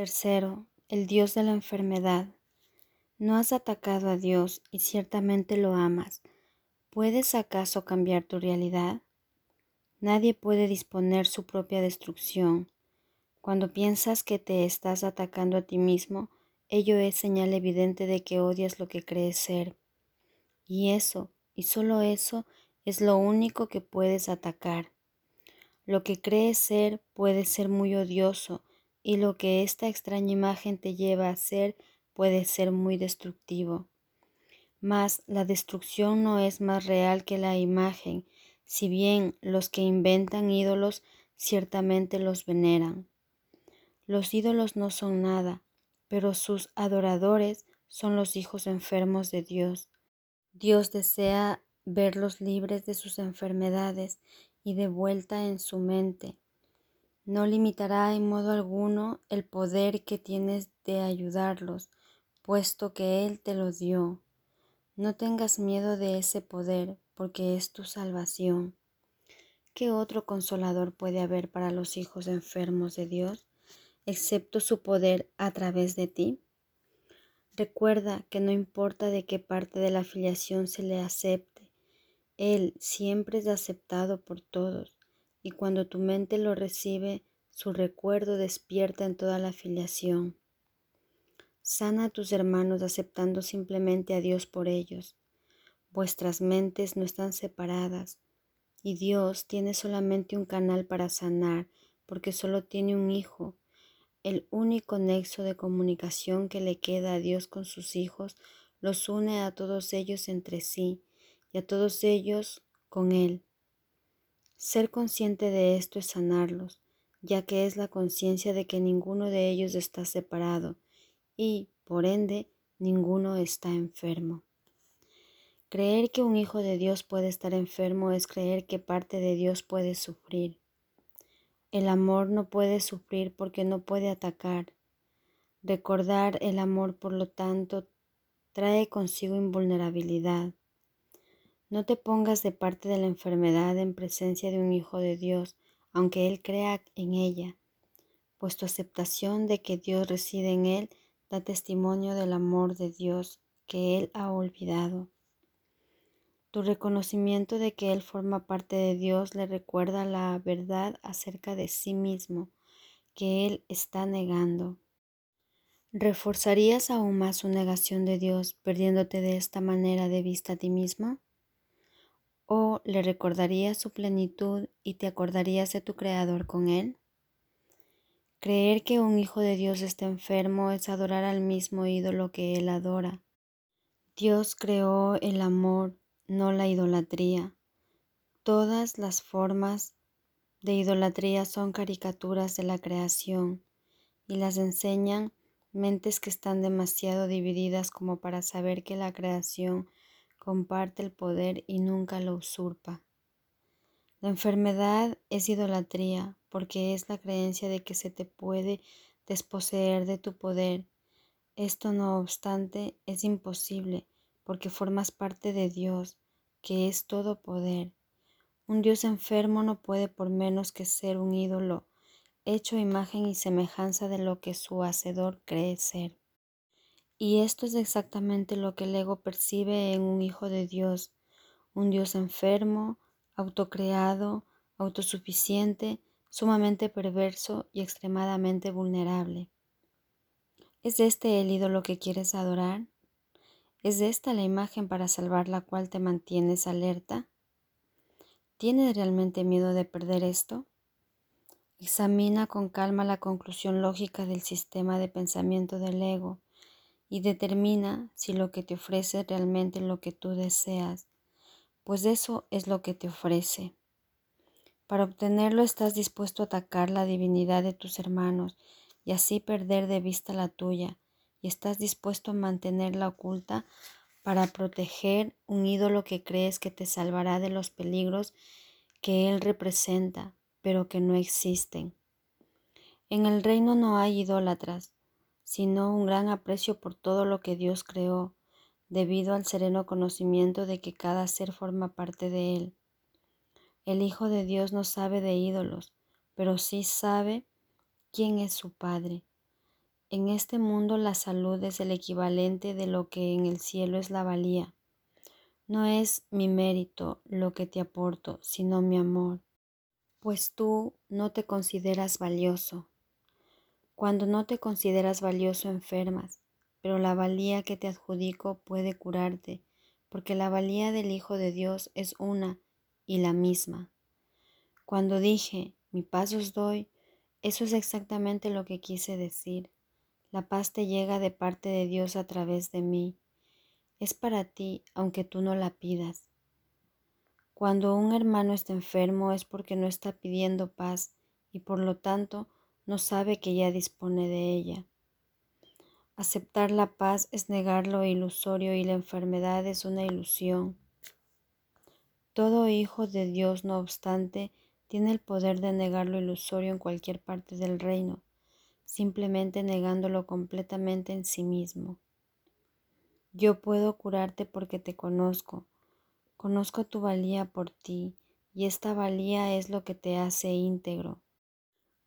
Tercero, el Dios de la enfermedad. No has atacado a Dios y ciertamente lo amas. ¿Puedes acaso cambiar tu realidad? Nadie puede disponer su propia destrucción. Cuando piensas que te estás atacando a ti mismo, ello es señal evidente de que odias lo que crees ser. Y eso, y solo eso, es lo único que puedes atacar. Lo que crees ser puede ser muy odioso y lo que esta extraña imagen te lleva a ser puede ser muy destructivo. Mas la destrucción no es más real que la imagen, si bien los que inventan ídolos ciertamente los veneran. Los ídolos no son nada, pero sus adoradores son los hijos enfermos de Dios. Dios desea verlos libres de sus enfermedades y de vuelta en su mente. No limitará en modo alguno el poder que tienes de ayudarlos, puesto que Él te lo dio. No tengas miedo de ese poder, porque es tu salvación. ¿Qué otro consolador puede haber para los hijos enfermos de Dios, excepto su poder a través de ti? Recuerda que no importa de qué parte de la afiliación se le acepte, Él siempre es aceptado por todos, y cuando tu mente lo recibe, su recuerdo despierta en toda la afiliación. Sana a tus hermanos aceptando simplemente a Dios por ellos. Vuestras mentes no están separadas y Dios tiene solamente un canal para sanar porque solo tiene un hijo. El único nexo de comunicación que le queda a Dios con sus hijos los une a todos ellos entre sí y a todos ellos con Él. Ser consciente de esto es sanarlos, ya que es la conciencia de que ninguno de ellos está separado y, por ende, ninguno está enfermo. Creer que un hijo de Dios puede estar enfermo es creer que parte de Dios puede sufrir. El amor no puede sufrir porque no puede atacar. Recordar el amor, por lo tanto, trae consigo invulnerabilidad. No te pongas de parte de la enfermedad en presencia de un hijo de Dios, aunque Él crea en ella, pues tu aceptación de que Dios reside en Él da testimonio del amor de Dios que Él ha olvidado. Tu reconocimiento de que Él forma parte de Dios le recuerda la verdad acerca de sí mismo que Él está negando. ¿Reforzarías aún más su negación de Dios perdiéndote de esta manera de vista a ti mismo? ¿O le recordarías su plenitud y te acordarías de tu Creador con Él? Creer que un hijo de Dios está enfermo es adorar al mismo ídolo que él adora. Dios creó el amor, no la idolatría. Todas las formas de idolatría son caricaturas de la creación y las enseñan mentes que están demasiado divididas como para saber que la creación comparte el poder y nunca lo usurpa. La enfermedad es idolatría porque es la creencia de que se te puede desposeer de tu poder. Esto no obstante es imposible porque formas parte de Dios, que es todo poder. Un Dios enfermo no puede por menos que ser un ídolo, hecho imagen y semejanza de lo que su hacedor cree ser. Y esto es exactamente lo que el ego percibe en un hijo de Dios, un Dios enfermo, autocreado, autosuficiente, sumamente perverso y extremadamente vulnerable. ¿Es este el ídolo que quieres adorar? ¿Es esta la imagen para salvar la cual te mantienes alerta? ¿Tienes realmente miedo de perder esto? Examina con calma la conclusión lógica del sistema de pensamiento del ego y determina si lo que te ofrece es realmente lo que tú deseas pues eso es lo que te ofrece. Para obtenerlo estás dispuesto a atacar la divinidad de tus hermanos y así perder de vista la tuya, y estás dispuesto a mantenerla oculta para proteger un ídolo que crees que te salvará de los peligros que él representa, pero que no existen. En el reino no hay idólatras, sino un gran aprecio por todo lo que Dios creó, debido al sereno conocimiento de que cada ser forma parte de él. El Hijo de Dios no sabe de ídolos, pero sí sabe quién es su Padre. En este mundo la salud es el equivalente de lo que en el cielo es la valía. No es mi mérito lo que te aporto, sino mi amor, pues tú no te consideras valioso. Cuando no te consideras valioso enfermas, pero la valía que te adjudico puede curarte, porque la valía del Hijo de Dios es una y la misma. Cuando dije, mi paz os doy, eso es exactamente lo que quise decir. La paz te llega de parte de Dios a través de mí. Es para ti, aunque tú no la pidas. Cuando un hermano está enfermo es porque no está pidiendo paz y por lo tanto no sabe que ya dispone de ella. Aceptar la paz es negar lo ilusorio y la enfermedad es una ilusión. Todo hijo de Dios, no obstante, tiene el poder de negar lo ilusorio en cualquier parte del reino simplemente negándolo completamente en sí mismo. Yo puedo curarte porque te conozco, conozco tu valía por ti, y esta valía es lo que te hace íntegro.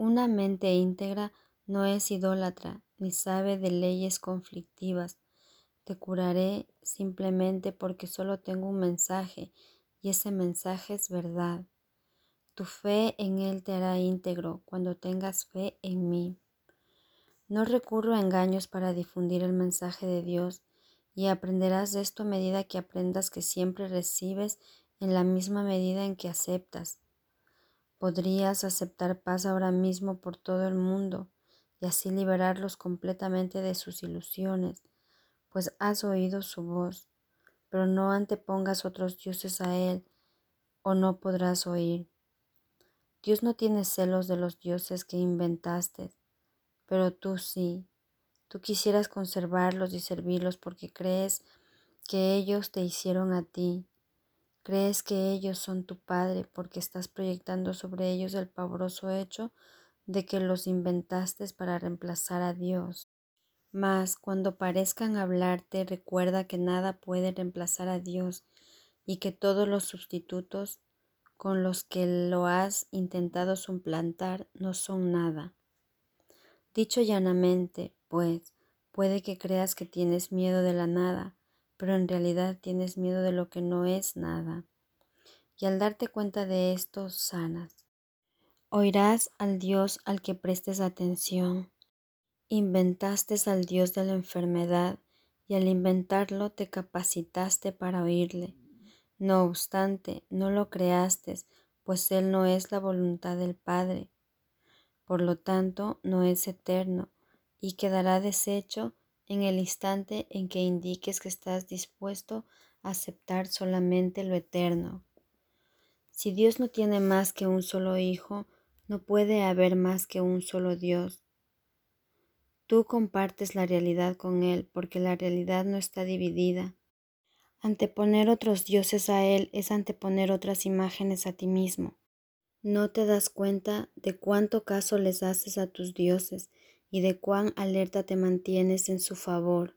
Una mente íntegra no es idólatra ni sabe de leyes conflictivas. Te curaré simplemente porque solo tengo un mensaje y ese mensaje es verdad. Tu fe en Él te hará íntegro cuando tengas fe en mí. No recurro a engaños para difundir el mensaje de Dios y aprenderás de esto a medida que aprendas que siempre recibes en la misma medida en que aceptas. Podrías aceptar paz ahora mismo por todo el mundo y así liberarlos completamente de sus ilusiones, pues has oído su voz, pero no antepongas otros dioses a él o no podrás oír. Dios no tiene celos de los dioses que inventaste, pero tú sí, tú quisieras conservarlos y servirlos porque crees que ellos te hicieron a ti. Crees que ellos son tu Padre porque estás proyectando sobre ellos el pavoroso hecho de que los inventaste para reemplazar a Dios. Mas cuando parezcan hablarte, recuerda que nada puede reemplazar a Dios y que todos los sustitutos con los que lo has intentado suplantar no son nada. Dicho llanamente, pues, puede que creas que tienes miedo de la nada, pero en realidad tienes miedo de lo que no es nada. Y al darte cuenta de esto, sanas. Oirás al Dios al que prestes atención. Inventaste al Dios de la enfermedad y al inventarlo te capacitaste para oírle. No obstante, no lo creaste, pues Él no es la voluntad del Padre, por lo tanto no es eterno y quedará deshecho en el instante en que indiques que estás dispuesto a aceptar solamente lo eterno. Si Dios no tiene más que un solo Hijo, no puede haber más que un solo Dios. Tú compartes la realidad con Él porque la realidad no está dividida. Anteponer otros dioses a Él es anteponer otras imágenes a ti mismo. No te das cuenta de cuánto caso les haces a tus dioses y de cuán alerta te mantienes en su favor.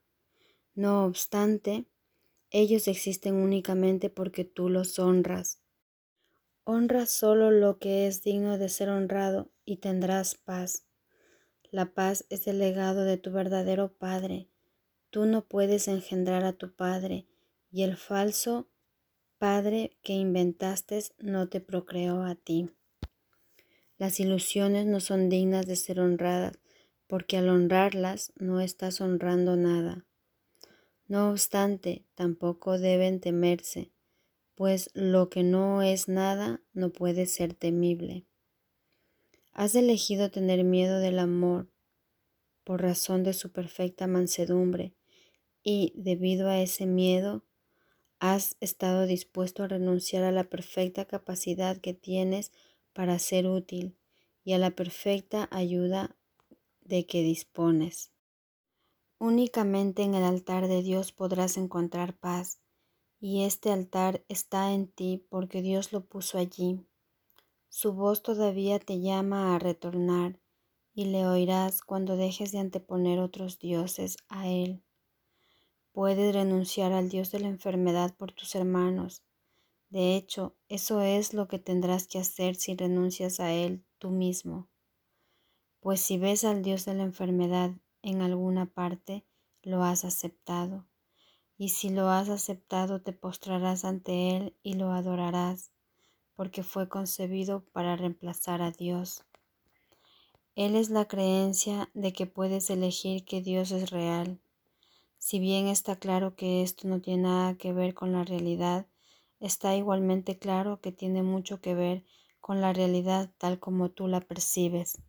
No obstante, ellos existen únicamente porque tú los honras. Honra solo lo que es digno de ser honrado y tendrás paz. La paz es el legado de tu verdadero Padre. Tú no puedes engendrar a tu Padre y el falso Padre que inventaste no te procreó a ti. Las ilusiones no son dignas de ser honradas, porque al honrarlas no estás honrando nada. No obstante, tampoco deben temerse, pues lo que no es nada no puede ser temible. Has elegido tener miedo del amor por razón de su perfecta mansedumbre, y debido a ese miedo has estado dispuesto a renunciar a la perfecta capacidad que tienes para ser útil y a la perfecta ayuda de que dispones. Únicamente en el altar de Dios podrás encontrar paz, y este altar está en ti porque Dios lo puso allí. Su voz todavía te llama a retornar, y le oirás cuando dejes de anteponer otros dioses a Él. Puedes renunciar al Dios de la enfermedad por tus hermanos. De hecho, eso es lo que tendrás que hacer si renuncias a Él tú mismo. Pues si ves al Dios de la enfermedad en alguna parte, lo has aceptado. Y si lo has aceptado, te postrarás ante Él y lo adorarás, porque fue concebido para reemplazar a Dios. Él es la creencia de que puedes elegir que Dios es real. Si bien está claro que esto no tiene nada que ver con la realidad, está igualmente claro que tiene mucho que ver con la realidad tal como tú la percibes.